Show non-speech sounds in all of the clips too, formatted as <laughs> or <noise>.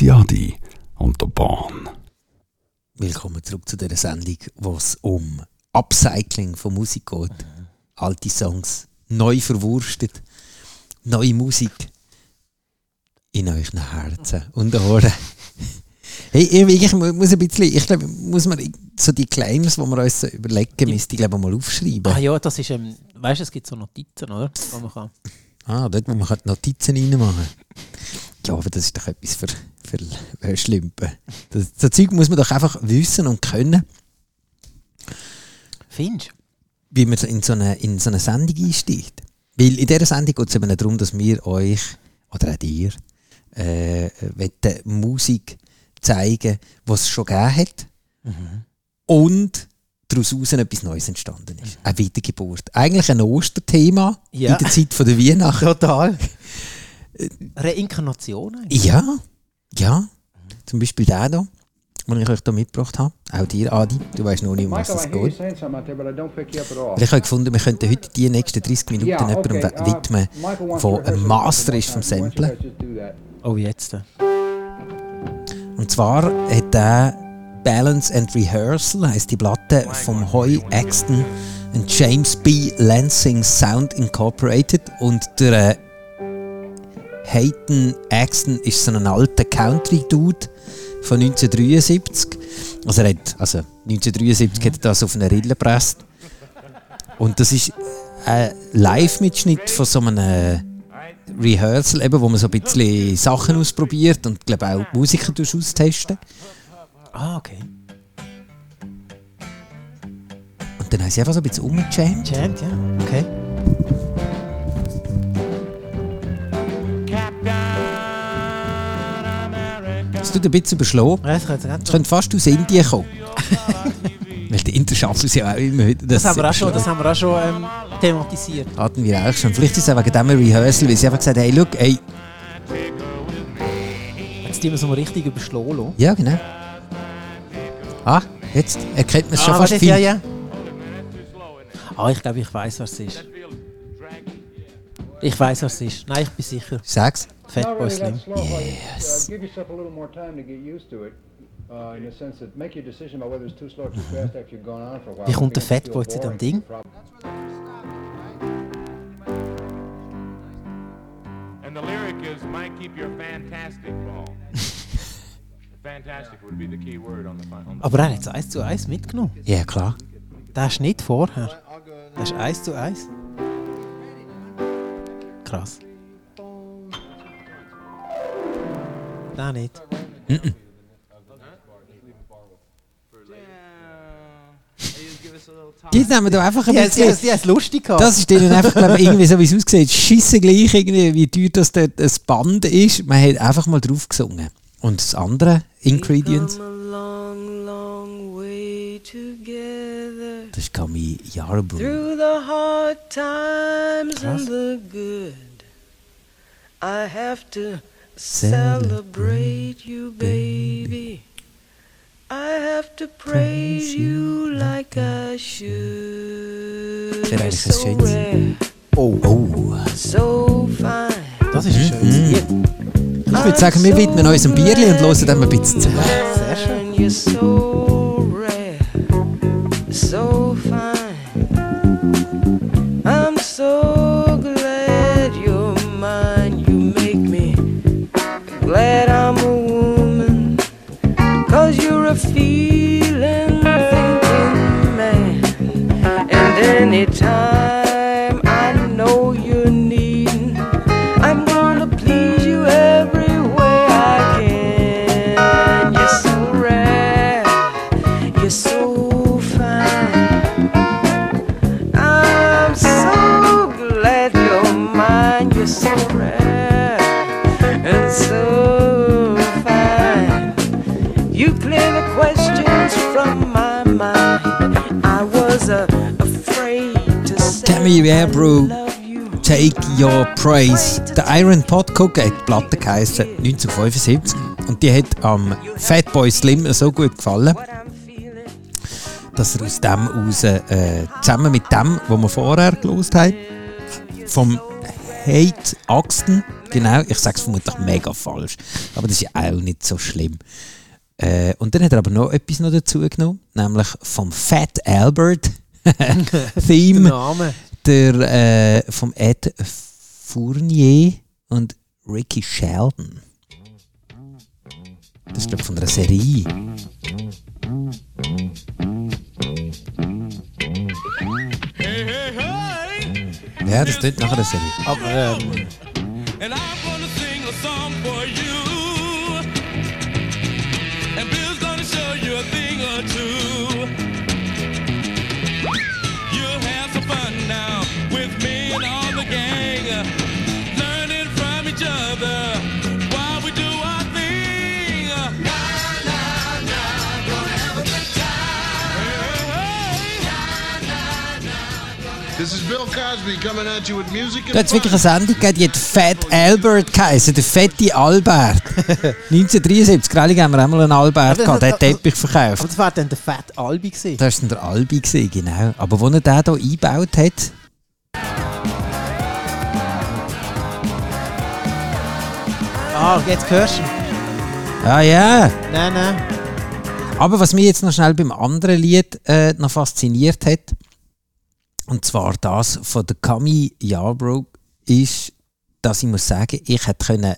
Adi Adi und der Bahn. Willkommen zurück zu dieser Sendung, wo es um Upcycling von Musik geht. Alte Songs neu verwurstet, neue Musik in euren Herzen und Ohren. <laughs> Hey, ich, ich muss ein bisschen, ich glaube, muss man so die Claims, die wir uns so überlegen müssen, ich glaube mal aufschreiben. Ah ja, das ist, ähm, weißt du, es gibt so Notizen, oder? Wo man kann. Ah, dort, wo man halt Notizen reinmachen Ja, aber das ist doch etwas für, für Schlimpen. Das, das Zeug muss man doch einfach wissen und können, Findest du? wie man in so eine, in so eine Sendung einsteigt. Weil in dieser Sendung geht es eben darum, dass wir euch, oder auch dir, äh, Musik zeigen, was es schon gegeben hat und daraus heraus etwas Neues entstanden ist. Eine Wiedergeburt. Eigentlich ein Osterthema Ja. in der Zeit von der Weihnacht. <laughs> Total. Reinkarnation eigentlich. Ja, ja. Zum Beispiel der hier, den ich euch hier mitgebracht habe. Auch dir, Adi. Du weißt noch nicht, um was es geht. Weil Ich habe gefunden, wir könnten heute die nächsten 30 Minuten Yeah, jemandem okay. widmen, Uh, wants der ein Master ist vom Samplen. Oh, jetzt. Und zwar hat der Balance and Rehearsal, heisst die Platte vom Hoy Axton und James B. Lansing Sound Incorporated. Und der äh, Hayden Axton ist so ein alter Country-Dude von 1973. Also, er hat, also 1973 hat er das auf eine Rille gepresst. Und das ist ein Live-Mitschnitt von so einem Rehearsal, eben, wo man so ein bisschen Sachen ausprobiert und glaube auch Musiker austesten. Ah, okay. Und dann haben sie einfach so ein bisschen umgejammt. Ja. Okay. Tut ein bisschen könnte Es könnte fast aus Indien kommen. <laughs> Weil die Inder schaffen es ja auch immer wieder. das, haben wir auch schon, das haben wir auch schon ähm, thematisiert. Hatten wir auch schon. Vielleicht ist es auch wegen diesem Rehearsal, weil sie einfach gesagt haben, hey, look, ey, Jetzt tun wir es mal richtig überschlagen ja genau. Ah, jetzt erkennt man es schon Ah, fast viel. ja, ja. Ah, ich glaube, ich weiß, was es ist. Ich weiß, was es ist. Nein, ich bin sicher. Sag's. Fatboy Slim. Yes. Give yourself a little more time to get used to it. Uh, in the sense that make your decision about whether it's too slow or too fast after you've gone on for a while. Wie kommt der Fatboy zu dem. Ding? And the lyric is, might keep your fantastic ball. <laughs> fantastic would be the key word on the final. Aber er hat es eins zu eins mitgenommen. Ja, klar. Der ist nicht vorher. Der ist eins zu eins. Krass. Der nicht. Die nehmen da einfach ein Die bisschen... haben es lustig gehabt. Das ist denen einfach, glaub, ich, irgendwie so wie es aussieht, schisse gleich, irgendwie, wie teuer das dort das Band ist. Man hat einfach mal drauf gesungen. Und das andere, Ingredients, das ist Camille Yarbrough. through the hard times Krass. and the good. I have to Celebrate you, baby. I have to praise you like I should. You're so rare, Oh, oh. so fine. Das ist schönes Lied. Ich würde sagen, wir widmen uns ein Bierli und hören dem ein bisschen zu. Sehr schön. You. Take Your Praise. Der Iron Pot Cook hat die Platte geheißen 1975 und die hat am Fatboy Slim so gut gefallen, dass er aus dem raus, äh, zusammen mit dem, was wir vorher gelost haben, vom Hate Axton. Genau, ich sage es vermutlich mega falsch. Aber das ist ja auch nicht so schlimm. Äh, und dann hat er aber noch etwas noch dazu genommen, nämlich vom Fat Albert <laughs> Theme. Der äh, vom Ed Fournier und Ricky Sheldon. Das ist glaub ich, von einer Serie. Ja, das tut nachher eine Serie. Aber ähm, And I'm gonna sing a song for you. And Bill's gonna show you a thing or two. Da hat es wirklich eine Sendung gegeben, die hat Fat Albert geheißen, der fette Albert. <laughs> 1973, gerade haben wir auch mal einen Albert das- gehabt, der hat Teppich verkauft. aber das war dann der Fat Albi gewesen. Das war dann der Albi, gewesen, genau. Aber wo er den hier eingebaut hat, Ah, jetzt hörst du. ihn. ah ja. Nein, nein. Aber was mich jetzt noch schnell beim anderen Lied äh, noch fasziniert hat, und zwar das von der Cami Yarbrough, ist, dass ich muss sagen, ich hätte können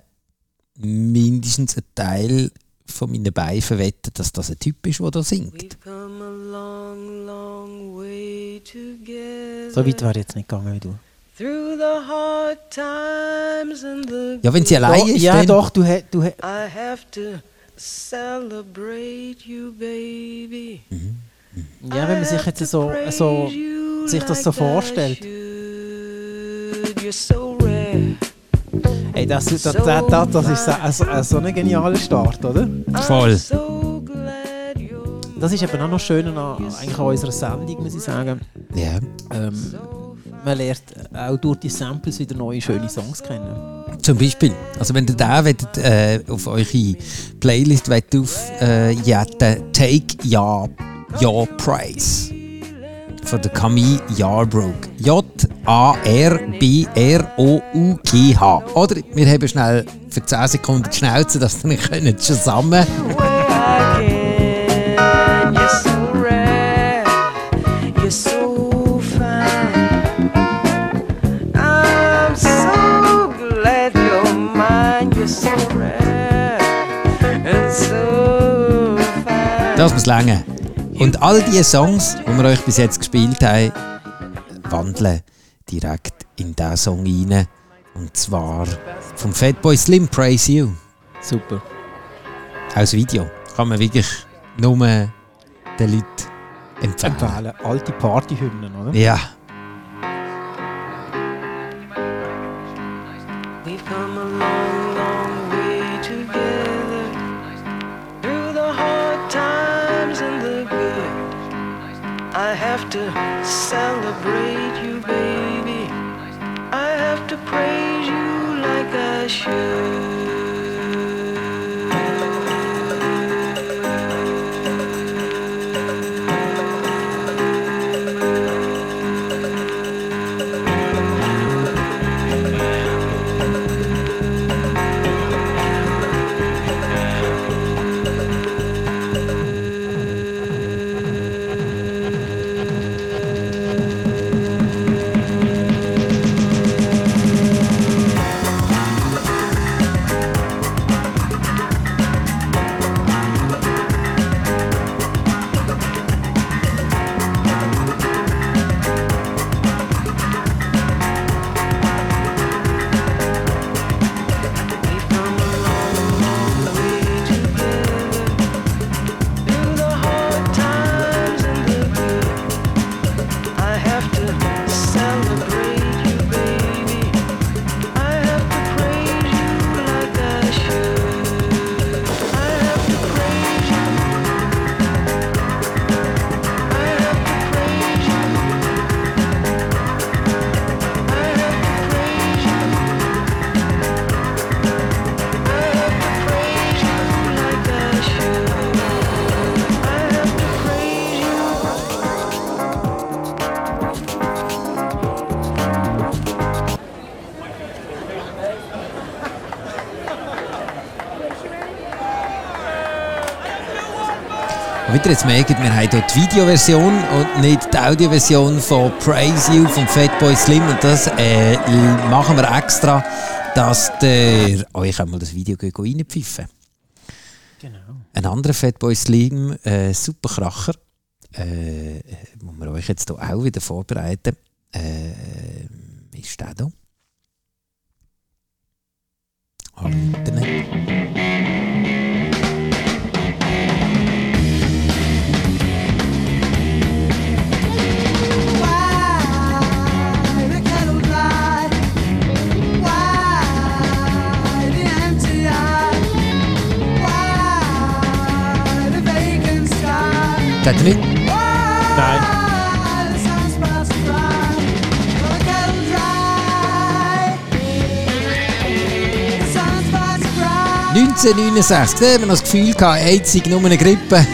mindestens einen Teil von meinen Beinen verwetten, dass das ein Typ ist, der da singt. We've come a long, long way together. So weit wäre jetzt nicht gegangen wie du. Through the hard times and the Ja, wenn sie allein ist, ja, dann, doch, du, hä- du hä- I have to celebrate you, baby. Ja, wenn man sich jetzt so, so sich das so vorstellt. Ey, das, das, das, das, das ist so, so, so ein genialer Start, oder? Voll. Das ist eben auch noch schön an, eigentlich an unserer Sendung, muss ich sagen. ja. Ähm, man lernt auch durch die Samples wieder neue schöne Songs kennen. Zum Beispiel, also wenn ihr da wollt, äh, auf eure Playlist wollt auf äh, jetten, Take Your, Your Price von der Camille Yarbrough. J-A-R-B-R-O-U-G-H. Oder wir haben schnell für 10 Sekunden die Schnauze, dass nicht könnt zusammen. Das muss länger. Und all diese Songs, die wir euch bis jetzt gespielt haben, wandeln direkt in diesen Song rein. Und zwar vom Fatboy Slim Praise You. Super. Als Video. Kann man wirklich nur den Leuten empfehlen. Empfehlen. Alte Partyhymnen, oder? Ja. Celebrate you, Wieder jetzt merkt, wir haben hier die Videoversion und nicht die Audioversion von Praise You von Fatboy Slim. Und das äh, machen wir extra, dass der euch einmal das Video gehen reinpfiffen Genau. Ein anderer Fatboy Slim, äh, super Kracher, äh, wo wir euch jetzt hier auch wieder vorbereiten, äh, ist der hier. Am Internet. Nicht? Nein. 1969, da haben wir noch das Gefühl gehabt, einzig nur eine Grippe. <laughs>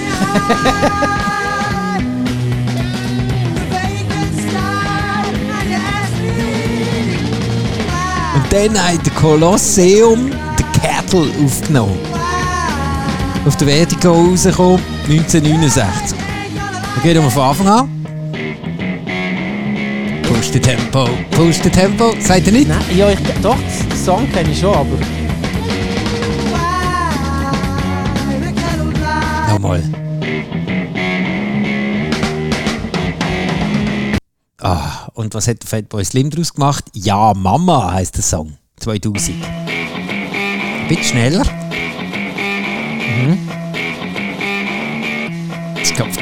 Und dann hat der Kolosseum den Kettle aufgenommen. Auf der Vertigo rausgekommen, 1969. Wir gehen mal von Anfang an. Push the Tempo, push the Tempo, seid ihr nicht? Nein, ja, ich, doch, den Song kenne ich schon, aber Nochmal. Ah, und was hat der Fatboy Slim daraus gemacht? Ja, Mama heißt der Song. 2000. Ein bisschen schneller. Mhm.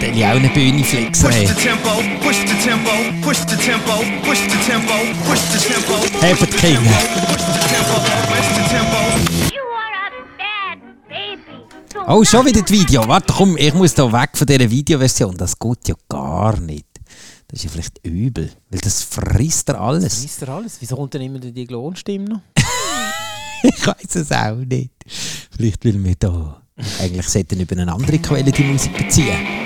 Kommt der auch eine Bühne flexen. Hey. tempo, push the tempo, push the tempo, push the tempo, push the tempo, Herbert King. push the tempo, push the tempo. You are a bad baby. Oh, schon wieder das Video. Warte, komm, ich muss da weg von dieser Videoversion. Das geht ja gar nicht. Das ist ja vielleicht übel, weil das frisst er alles. wisst ihr alles? Wieso kommt denn immer die Glonstimme noch? <laughs> Ich weiß es auch nicht. Vielleicht will wir da eigentlich sollten über eine andere Quelle die Musik beziehen.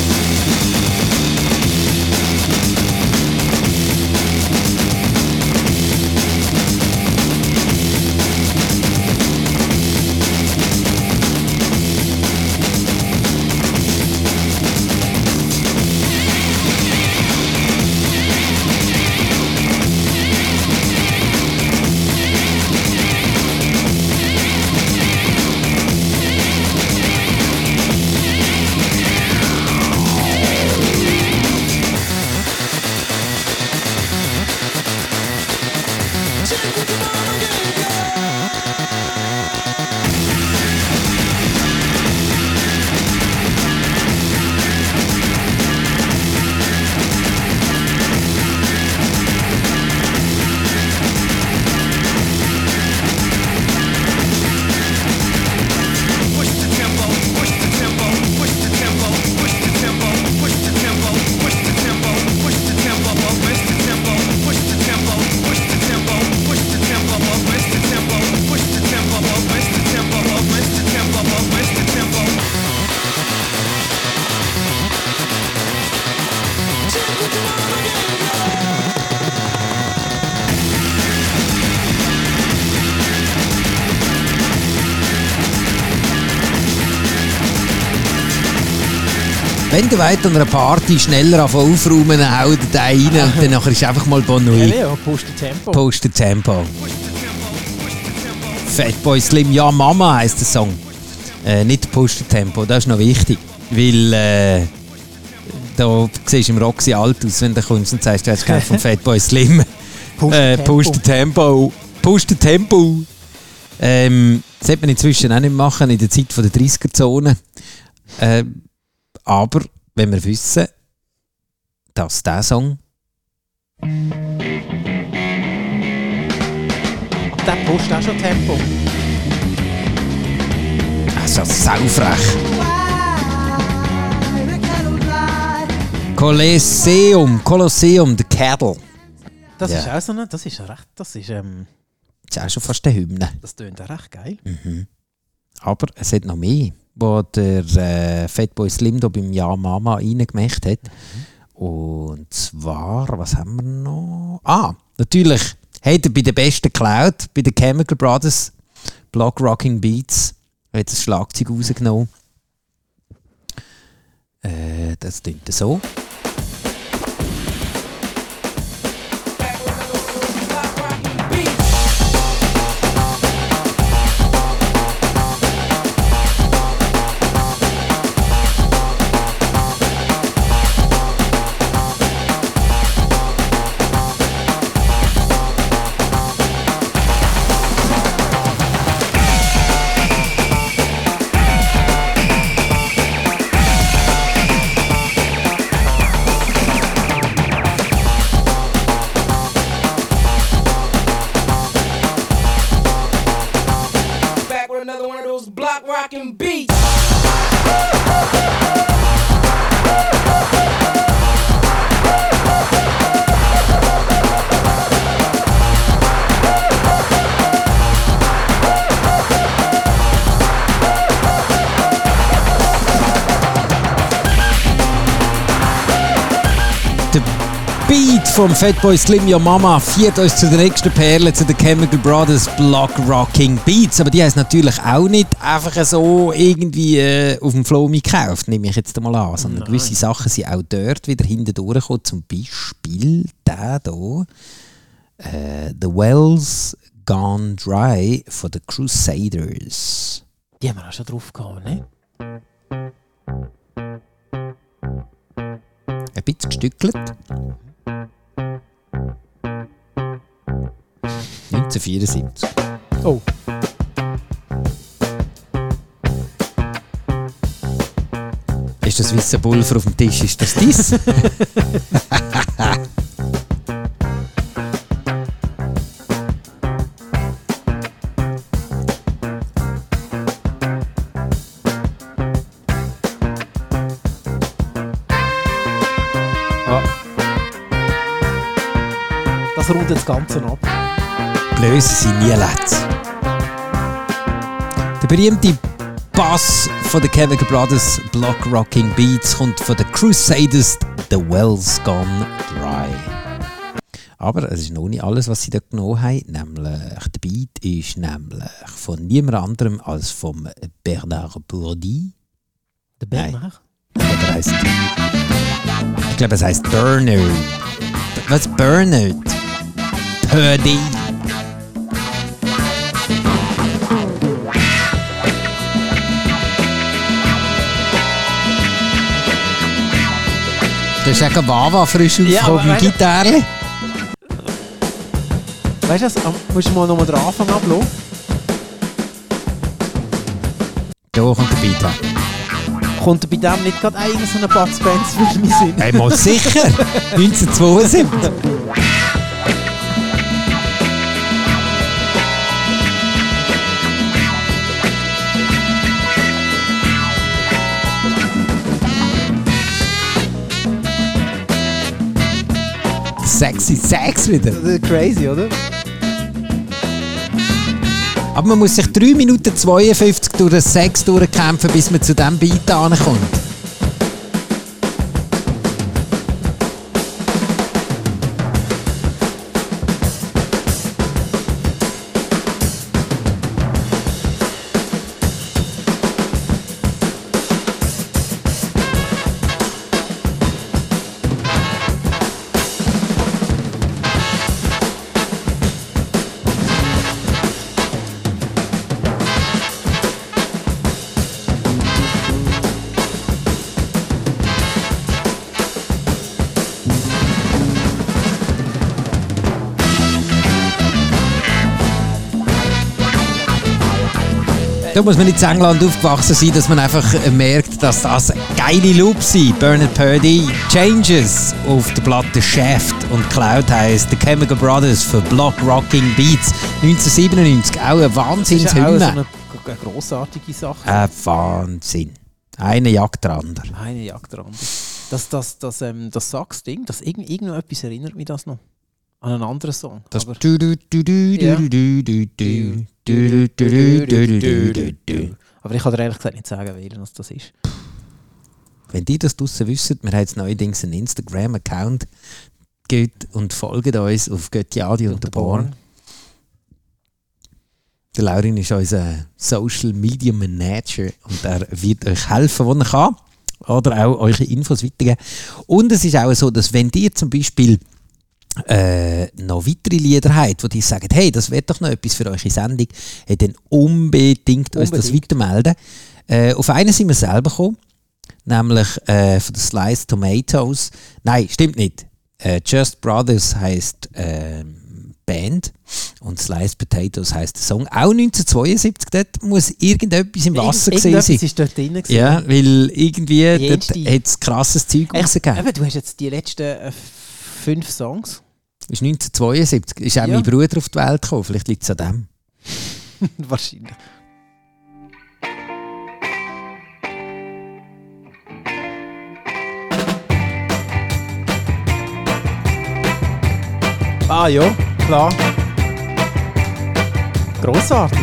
Wenn du weiter an einer Party schneller anfangen aufräumen, haut er den rein und <laughs> dann nachher ist einfach mal Ja, Bonui. ja, push the Tempo. Post the Tempo. Fatboy Slim, ja Mama heisst der Song. Äh, nicht the Tempo, das ist noch wichtig. Weil äh, da siehst du im Roxy alt aus, wenn du kommst und sagst, du hast von <laughs> Fatboy Slim. Push the äh, Tempo. Push Tempo. Tempo. Ähm, das sollte man inzwischen auch nicht machen in der Zeit von der 30er-Zone. Äh, aber wenn wir wissen, dass dieser Song Der pusht auch schon Tempo. Also saufrech. Kolosseum, Kolosseum, der Cattle. Das Ja. ist auch so eine, das ist recht, das ist, ähm, Das ist auch schon fast eine Hymne. das tönt auch recht geil. Aber es hat noch mehr. wo der äh, Fatboy Slim da beim Ja Mama reingemacht hat. Und zwar, was haben wir noch? Ah, natürlich hat er bei der besten Cloud, bei den Chemical Brothers, Block Rocking Beats, hat das Schlagzeug rausgenommen. Äh, das klingt so. Vom Fatboy Slim Your Mama führt uns zu der nächsten Perle, zu den Chemical Brothers Block Rocking Beats. Aber die es natürlich auch nicht einfach so irgendwie äh, auf dem Flow gekauft, nehme ich jetzt mal an. Sondern gewisse Sachen sind auch dort wieder hinten durchgekommen. Zum Beispiel der hier. Äh, The Wells Gone Dry von The Crusaders. Die haben wir auch schon drauf gehabt, ne? Ein bisschen gestückelt. 1974. Oh. Ist das weiße Pulver auf dem Tisch? Ist das dies? <laughs> Sind nie letzt. Der berühmte Bass von den Chemical Brothers Block Rocking Beats kommt von den Crusaders The Wells Gone Dry. Aber es ist noch nicht alles, was sie da genommen haben. Nämlich, der Beat ist nämlich von niemand anderem als vom Bernard Bourdi. Der Nein. Bernard? Ich glaube, er heißt. Ich glaube, es heißt Bernard. Was? Bernard? Purdy. Ist auch Wawa frisch Ja, weißt du- Gitarre. Weißt du das? Musst du mal nochmal den Anfang ablassen? Da kommt der her. Kommt bei dem nicht gerade einer so ein Bud Spencer für mich Sinn? Hey, mal sicher! <laughs> 1972. Sexy Sex wieder. Das ist Crazy, oder? Aber man muss sich 3 Minuten 52 durch den Sex durchkämpfen, bis man zu diesem Beat ankommt. Da muss man nicht in England aufgewachsen sein, dass man einfach merkt, dass das geile Loops sind. Bernard Purdy, Changes auf der Platte Shaft und Cloud heisst The Chemical Brothers für Block Rocking Beats 1997. Auch ein Das ist auch so Wahnsinnshymne. eine, grossartige Sache. Ein Wahnsinn. Eine jagt der andere. Eine Jagd der andere. Das, das, das, ähm, das Sax-Ding, das irgend, irgendetwas erinnert mich das noch an einen anderen Song. Das aber, aber ich kann dir ehrlich gesagt nicht sagen, welchen das ist. Wenn die das draussen wissen, wir haben jetzt neuerdings einen Instagram-Account, geht und folgt uns auf Göttiadi und der Born. Der Laurin ist unser Social Media Manager und er wird euch helfen, wo er kann. Oder auch eure Infos weitergeben. Und es ist auch so, dass wenn ihr zum Beispiel äh, noch weitere Lieder habt, wo die sagen, hey, das wäre doch noch etwas für eure Sendung, hey, dann unbedingt, uns das Unbedingt. weitermelden. Äh, auf einen sind wir selber gekommen, nämlich äh, von den Sliced Tomatoes. Nein, stimmt nicht. Äh, Just Brothers heißt ähm, Band und Sliced Potatoes heißt der Song. Auch 1972, dort muss irgendetwas im Wasser Irgend- irgendetwas sein. ist dort drin. gewesen. Ja, weil irgendwie dort hat es krasses Zeug rausgegeben. eben, du hast jetzt die letzten äh, fünf Songs. ist 1972. Ist auch Ja. mein Bruder auf die Welt gekommen. Vielleicht liegt es an dem. <laughs> Wahrscheinlich. Ah ja, klar. Grossartig.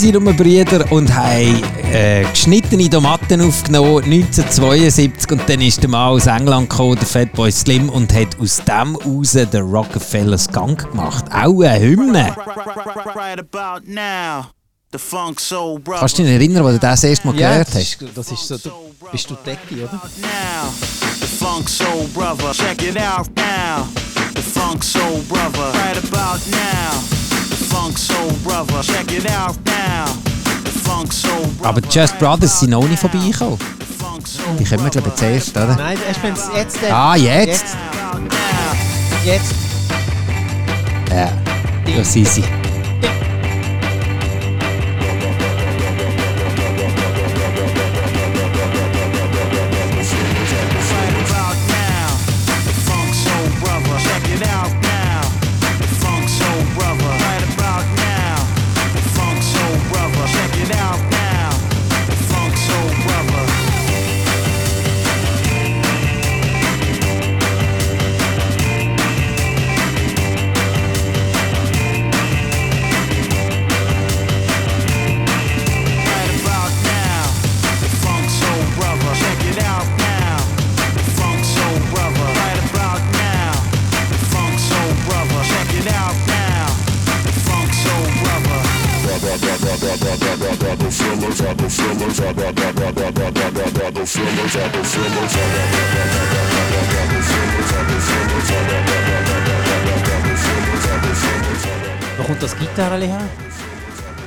Sind um Brüder und haben äh, geschnittene Tomaten aufgenommen 1972 und dann ist der Mann aus England gekommen, der Fatboy Slim und hat aus dem raus den Rockefeller Skunk gemacht. Auch eine Hymne. Right about now, the funk soul brother. Kannst du dich erinnern, wo du das erste Mal gehört hast? das ist so, du bist du Decki, oder? The funk soul brother. Check it out now, the funk soul brother. Right about now, the funk soul brother. Check it out now, Aber die Just Brothers sind noch nicht vorbeigekommen. Die kommen glaube ich, zuerst, oder? Nein, erst wenn es jetzt... äh, Ah, jetzt? Jetzt. Ja, das sind sie. Wo kommt das Gitarre her?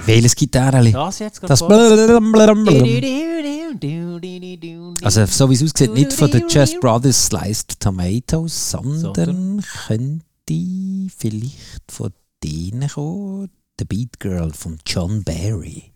Welches Gitarre? Das jetzt Das? Also, so wie es aussieht, nicht von den Just Brothers Sliced Tomatoes, sondern, Sondern? könnte vielleicht von denen kommen. The Beat Girl von John Barry.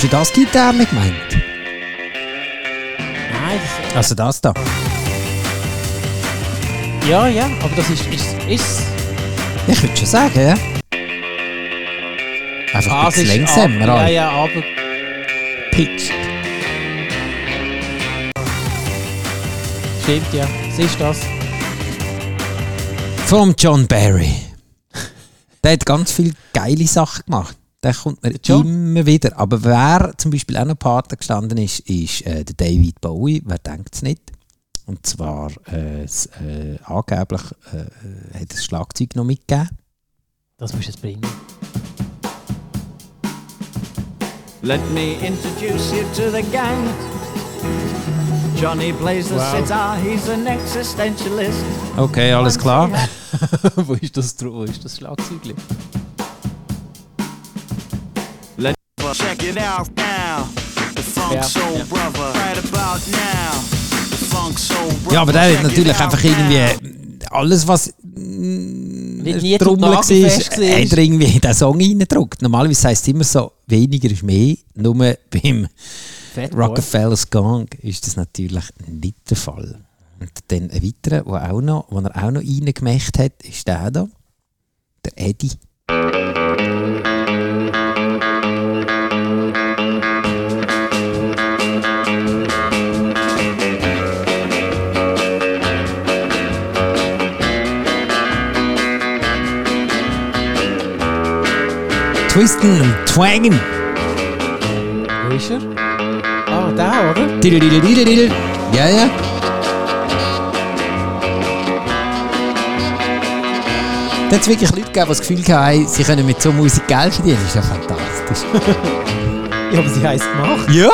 Hast du das Gitarre gemeint? Nein, das, Also das da. ja, ja, aber das ist... ist, ist Ich würde schon sagen, ja. Einfach ah, ein bisschen ist langsamer. ab- Ja, ja, aber... Pitched. Stimmt, ja. Siehst du das? Vom John Barry. Der hat ganz viele geile Sachen gemacht. Der kommt mir John? immer wieder. Aber wer zum Beispiel auch noch Partner gestanden ist, ist äh, der David Bowie. Wer denkt es nicht? Und zwar äh, s- äh, angeblich äh, hat das Schlagzeug noch mitgegeben. Das musst du jetzt bringen. Let me introduce you to the gang. Johnny plays the Wow. sitar, he's an existentialist. Okay, alles klar. <laughs> wo, ist das, wo ist das Schlagzeug? Check it out now. The Funk Soul. Brother. Right about now. The Funk Soul Brother. Ja, aber der hat natürlich einfach irgendwie alles, was zum Trommel war, Nagelfest hat er irgendwie in den Song reingedruckt. Normalerweise heisst es immer so, weniger ist mehr. Nur beim Fat. Rockefeller's Gang ist das natürlich nicht der Fall. Und dann ein weiterer, der auch noch, den er auch noch reingemacht hat, ist der da. Der Eddie. Twisten und Twangen. Wo ist er? Ah, da, oder? Didel. Ja, ja. Da hat es wirklich Leute gegeben, die das Gefühl hatten, sie können mit so Musik Geld verdienen. Das ist ja fantastisch. <laughs> ja, aber sie haben gemacht. Ja!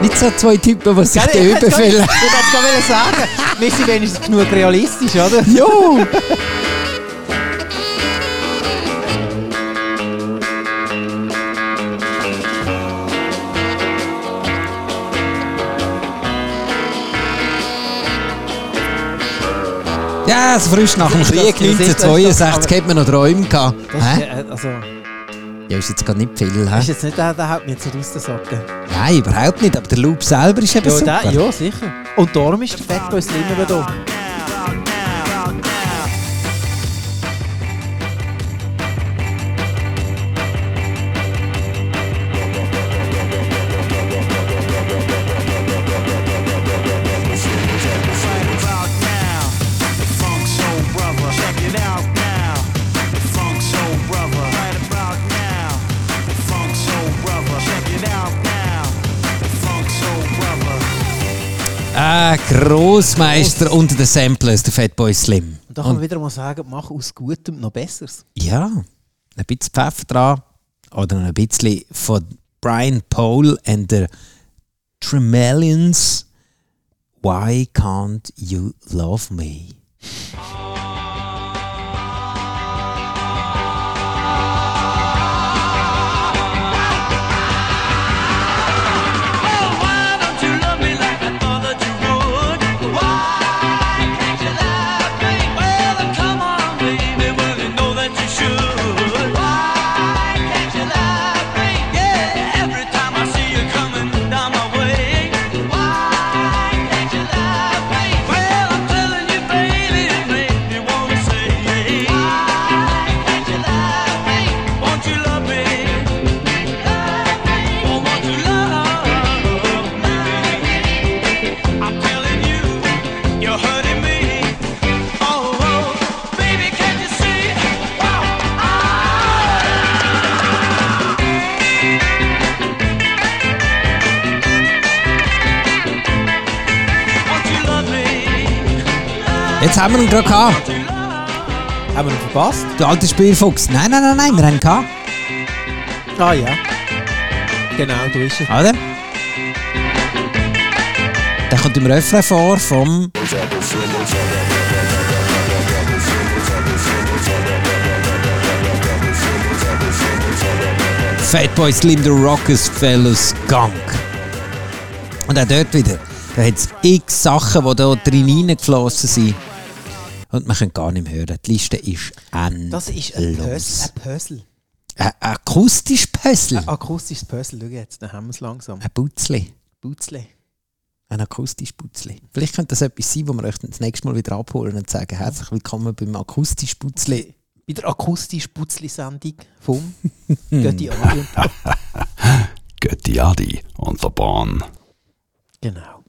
Nicht so zwei Typen, die sich da überfällen. Ich wollte es gerade sagen. Wir sind wenigstens genug realistisch, oder? Ja! <laughs> Ja, so frisch nach dem Krieg das- das ist das- 1962 hat man noch Träume gehabt. Das ist, Hä? äh, also, Ja, ist jetzt gar nicht viel. Hä? ist jetzt nicht der, der haut mir jetzt so aus den Socken. Nein, überhaupt nicht. Aber der Loop selber ist eben Ja, super. der, ja, sicher. Und darum ist der Fatboy Slim eben da. Grossmeister unter den Samplers, der Fatboy Slim. Und da kann man wieder mal sagen, mach aus Gutem noch Besseres. Ja, ein bisschen Pfeffer dran. Oder ein bisschen von Brian Pole and the Tremelians. Why can't you love me? Haben wir ihn gerade gehabt. Haben wir ihn verpasst? Du alter Spielfuchs. Nein, nein, nein, nein, wir haben ihn gehabt. Ah ja. Genau, du ist er. Oder? Der kommt im Refrain vor vom. Fatboy Slim, the Rockers Fellas Gunk. Und auch dort wieder. Da hat es x Sachen, die da drin reingeflossen sind. Und man kann gar nicht mehr hören. Die Liste ist endlos. Das ist ein Puzzle. Ein Puzzle. Ein akustisch Puzzle. Ein akustisches Puzzle. Schau jetzt, dann haben wir es langsam. Ein Putzli. Butzle. Ein akustisch Putzli. Vielleicht könnte das etwas sein, wo wir euch das nächste Mal wieder abholen und sagen, herzlich willkommen beim akustisch Putzli. Bei der akustisch Putzli-Sendung vom <laughs> Götti Adi. <laughs> Götti Adi on the Bahn. Genau.